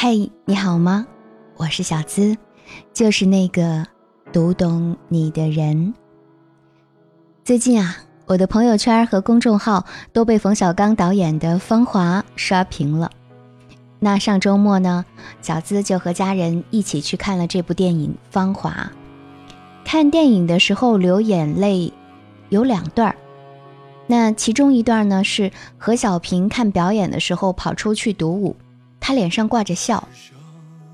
嘿，你好吗？我是小资，就是那个读懂你的人。最近啊，我的朋友圈和公众号都被冯小刚导演的《芳华》刷屏了。那上周末呢，小资就和家人一起去看了这部电影《芳华》。看电影的时候流眼泪有两段儿，那其中一段呢是何小萍看表演的时候跑出去独舞。他脸上挂着笑，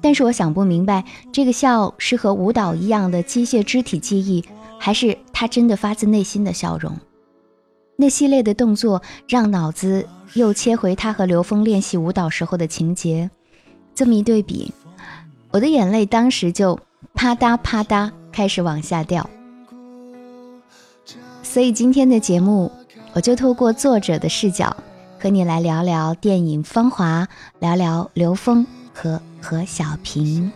但是我想不明白，这个笑是和舞蹈一样的机械肢体记忆，还是他真的发自内心的笑容？那系列的动作让脑子又切回他和刘峰练习舞蹈时候的情节，这么一对比，我的眼泪当时就啪嗒啪嗒开始往下掉。所以今天的节目，我就透过作者的视角。和你来聊聊电影《芳华》，聊聊刘峰和何小萍。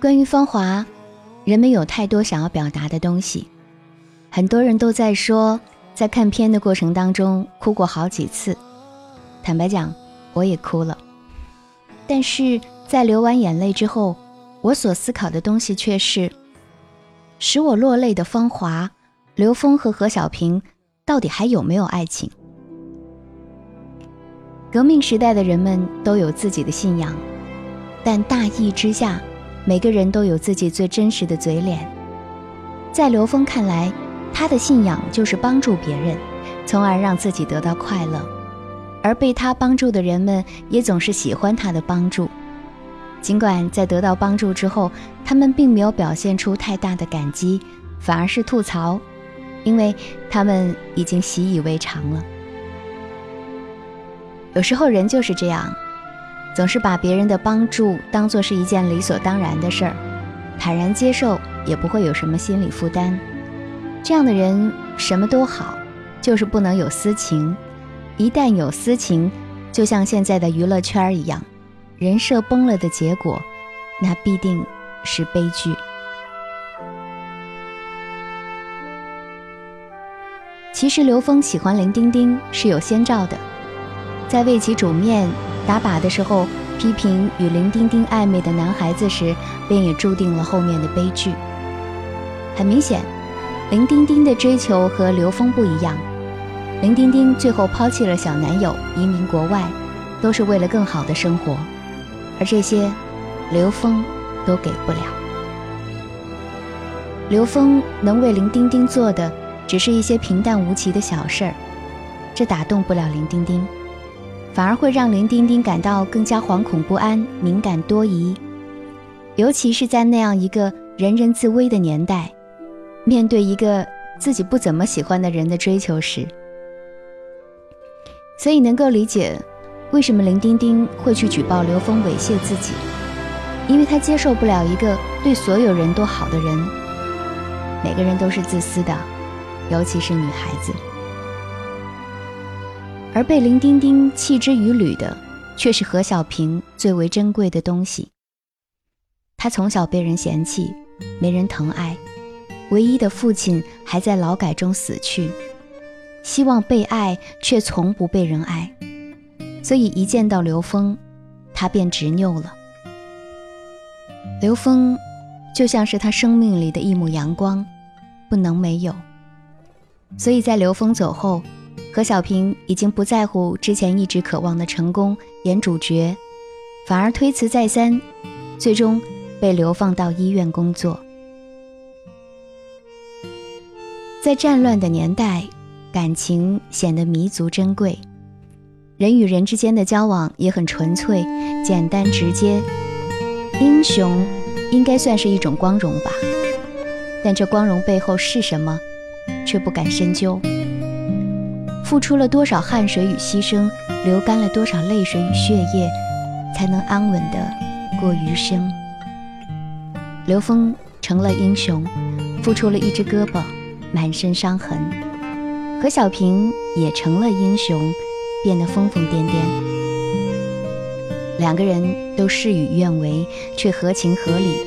关于《芳华》，人们有太多想要表达的东西，很多人都在说，在看片的过程当中哭过好几次。坦白讲，我也哭了，但是在流完眼泪之后，我所思考的东西却是：使我落泪的芳华，刘峰和何小平到底还有没有爱情？革命时代的人们都有自己的信仰，但大义之下，每个人都有自己最真实的嘴脸。在刘峰看来，他的信仰就是帮助别人，从而让自己得到快乐。而被他帮助的人们也总是喜欢他的帮助，尽管在得到帮助之后，他们并没有表现出太大的感激，反而是吐槽，因为他们已经习以为常了。有时候人就是这样，总是把别人的帮助当做是一件理所当然的事儿，坦然接受，也不会有什么心理负担。这样的人什么都好，就是不能有私情。一旦有私情，就像现在的娱乐圈一样，人设崩了的结果，那必定是悲剧。其实刘峰喜欢林丁丁是有先兆的，在为其煮面打靶的时候，批评与林丁丁暧昧的男孩子时，便也注定了后面的悲剧。很明显，林丁丁的追求和刘峰不一样。林丁丁最后抛弃了小男友，移民国外，都是为了更好的生活，而这些，刘峰都给不了。刘峰能为林丁丁做的，只是一些平淡无奇的小事儿，这打动不了林丁丁，反而会让林丁丁感到更加惶恐不安、敏感多疑，尤其是在那样一个人人自危的年代，面对一个自己不怎么喜欢的人的追求时。所以能够理解，为什么林丁丁会去举报刘峰猥亵自己，因为他接受不了一个对所有人都好的人。每个人都是自私的，尤其是女孩子。而被林丁丁弃之于履的，却是何小萍最为珍贵的东西。他从小被人嫌弃，没人疼爱，唯一的父亲还在劳改中死去。希望被爱，却从不被人爱，所以一见到刘峰，他便执拗了。刘峰就像是他生命里的一抹阳光，不能没有。所以在刘峰走后，何小萍已经不在乎之前一直渴望的成功演主角，反而推辞再三，最终被流放到医院工作。在战乱的年代。感情显得弥足珍贵，人与人之间的交往也很纯粹、简单直接。英雄应该算是一种光荣吧，但这光荣背后是什么，却不敢深究。付出了多少汗水与牺牲，流干了多少泪水与血液，才能安稳的过余生？刘峰成了英雄，付出了一只胳膊，满身伤痕。何小平也成了英雄，变得疯疯癫癫。两个人都事与愿违，却合情合理。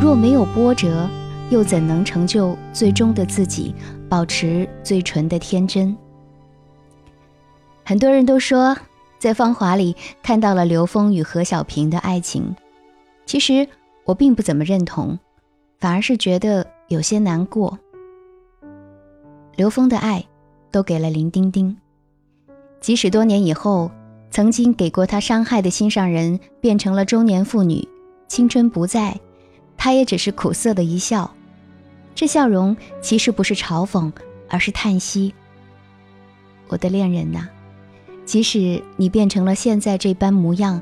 若没有波折，又怎能成就最终的自己，保持最纯的天真？很多人都说，在《芳华》里看到了刘峰与何小平的爱情。其实我并不怎么认同，反而是觉得有些难过。刘峰的爱都给了林丁丁，即使多年以后，曾经给过他伤害的心上人变成了中年妇女，青春不在，他也只是苦涩的一笑。这笑容其实不是嘲讽，而是叹息。我的恋人呐。即使你变成了现在这般模样，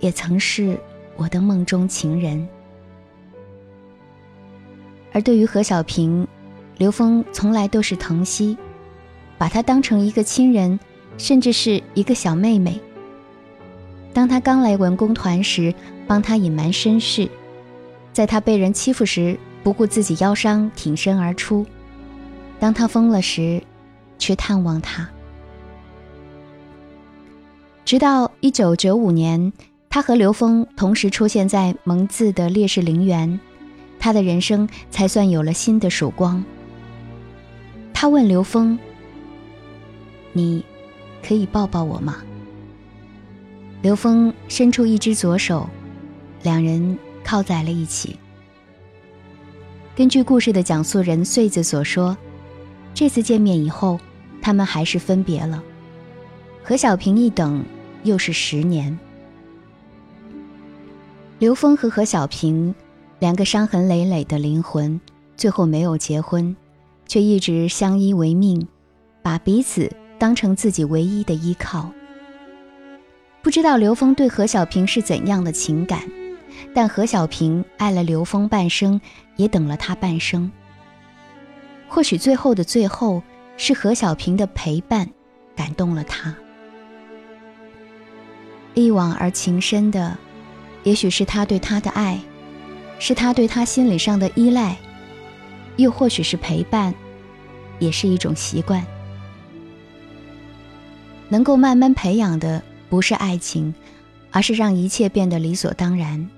也曾是我的梦中情人。而对于何小平，刘峰从来都是疼惜，把她当成一个亲人，甚至是一个小妹妹。当他刚来文工团时，帮他隐瞒身世；在他被人欺负时，不顾自己腰伤挺身而出；当他疯了时，去探望他。直到一九九五年，他和刘峰同时出现在蒙自的烈士陵园，他的人生才算有了新的曙光。他问刘峰：“你可以抱抱我吗？”刘峰伸出一只左手，两人靠在了一起。根据故事的讲述人穗子所说，这次见面以后，他们还是分别了。何小平一等。又是十年，刘峰和何小平两个伤痕累累的灵魂，最后没有结婚，却一直相依为命，把彼此当成自己唯一的依靠。不知道刘峰对何小萍是怎样的情感，但何小萍爱了刘峰半生，也等了他半生。或许最后的最后，是何小萍的陪伴感动了他。一往而情深的，也许是他对她的爱，是他对她心理上的依赖，又或许是陪伴，也是一种习惯。能够慢慢培养的不是爱情，而是让一切变得理所当然；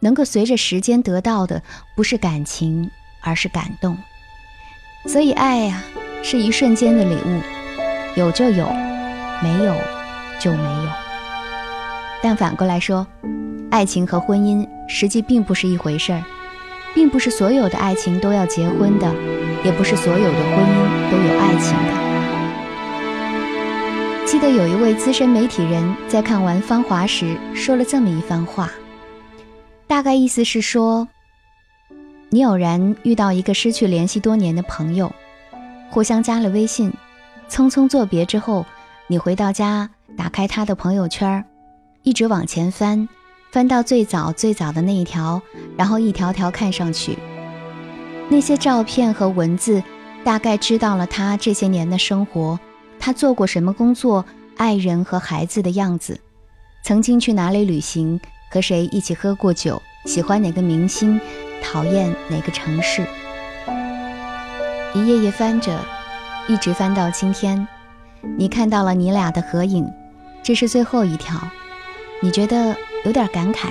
能够随着时间得到的不是感情，而是感动。所以，爱呀，是一瞬间的礼物，有就有，没有就没有。但反过来说，爱情和婚姻实际并不是一回事儿，并不是所有的爱情都要结婚的，也不是所有的婚姻都有爱情的。记得有一位资深媒体人在看完《芳华》时说了这么一番话，大概意思是说：你偶然遇到一个失去联系多年的朋友，互相加了微信，匆匆作别之后，你回到家，打开他的朋友圈一直往前翻，翻到最早最早的那一条，然后一条条看上去，那些照片和文字，大概知道了他这些年的生活，他做过什么工作，爱人和孩子的样子，曾经去哪里旅行，和谁一起喝过酒，喜欢哪个明星，讨厌哪个城市。一页页翻着，一直翻到今天，你看到了你俩的合影，这是最后一条。你觉得有点感慨，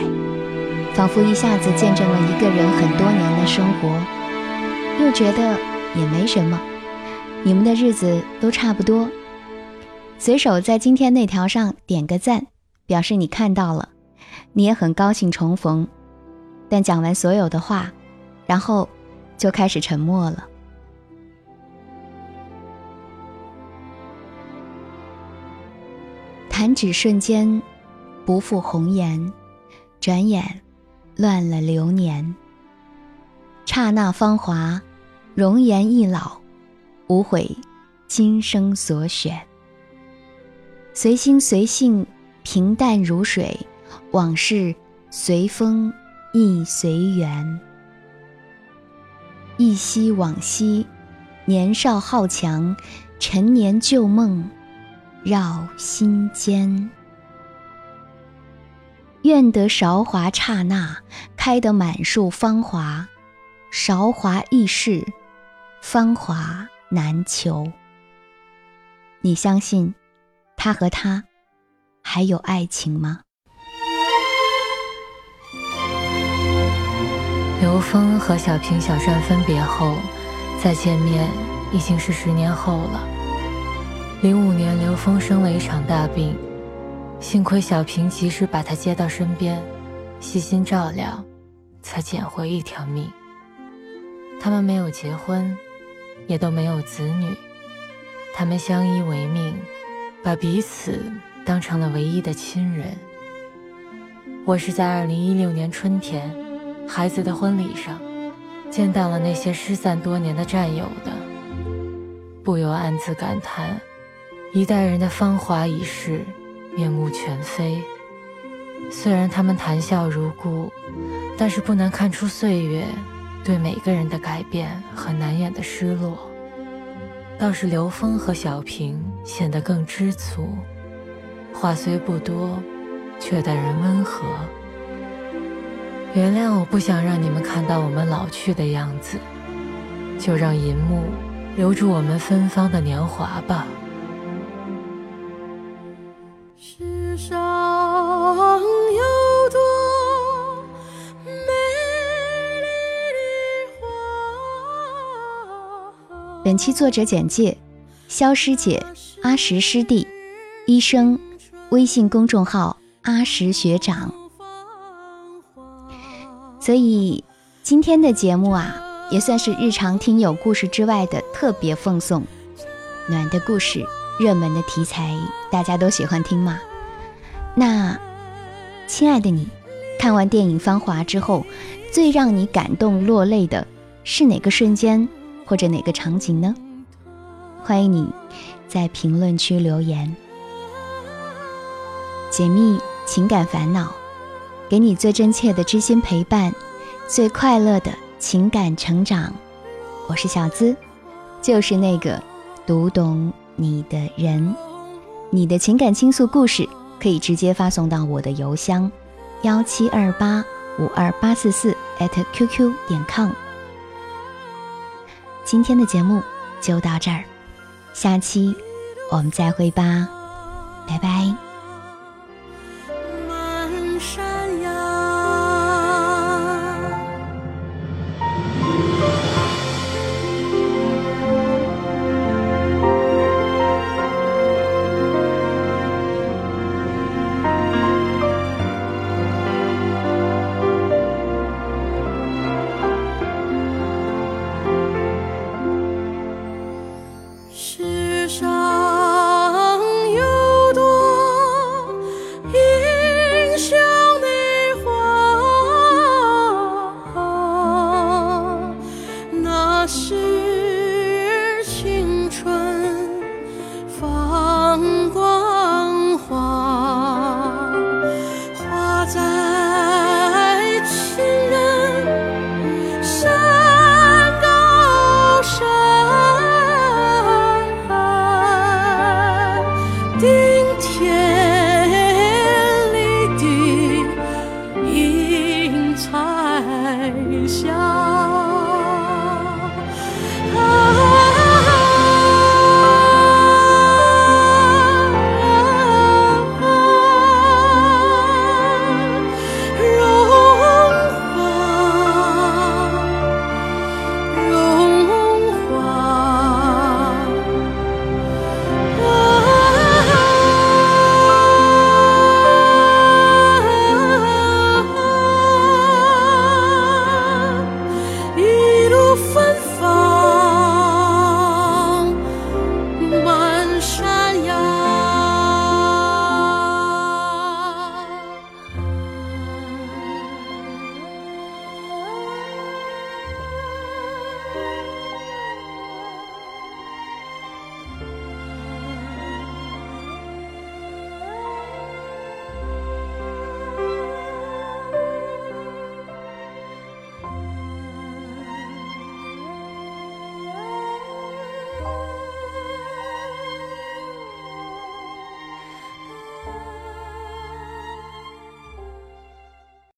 仿佛一下子见证了一个人很多年的生活，又觉得也没什么，你们的日子都差不多。随手在今天那条上点个赞，表示你看到了，你也很高兴重逢。但讲完所有的话，然后就开始沉默了。弹指瞬间。不负红颜，转眼乱了流年。刹那芳华，容颜易老，无悔今生所选。随心随性，平淡如水，往事随风亦随缘。忆昔往昔，年少好强，陈年旧梦绕心间。愿得韶华刹那开得满树芳华韶华易逝芳华难求。你相信他和她还有爱情吗？刘峰和小平小善分别后再见面已经是十年后了。零五年刘峰生了一场大病幸亏小平及时把他接到身边，细心照料，才捡回一条命。他们没有结婚，也都没有子女，他们相依为命，把彼此当成了唯一的亲人。我是在二零一六年春天，孩子的婚礼上，见到了那些失散多年的战友的，不由暗自感叹，一代人的芳华已逝，面目全非。虽然他们谈笑如故，但是不难看出岁月。对每个人的改变和难掩的失落，倒是刘峰和小平显得更知足，话虽不多，却待人温和。原谅我不想让你们看到我们老去的样子，就让银幕留住我们芬芳的年华吧。本期作者简介：肖师姐、阿石师弟、医生，微信公众号阿石学长。所以今天的节目啊，也算是日常听友故事之外的特别奉送。暖的故事，热门的题材，大家都喜欢听吗？那，亲爱的你，看完电影《芳华》之后，最让你感动落泪的是哪个瞬间？或者哪个场景呢？欢迎你在评论区留言，解密情感烦恼，给你最真切的知心陪伴，最快乐的情感成长。我是小资，就是那个读懂你的人。你的情感倾诉故事可以直接发送到我的邮箱幺七二八五二八四四 @QQ 点 com。今天的节目就到这儿，下期我们再会吧，拜拜。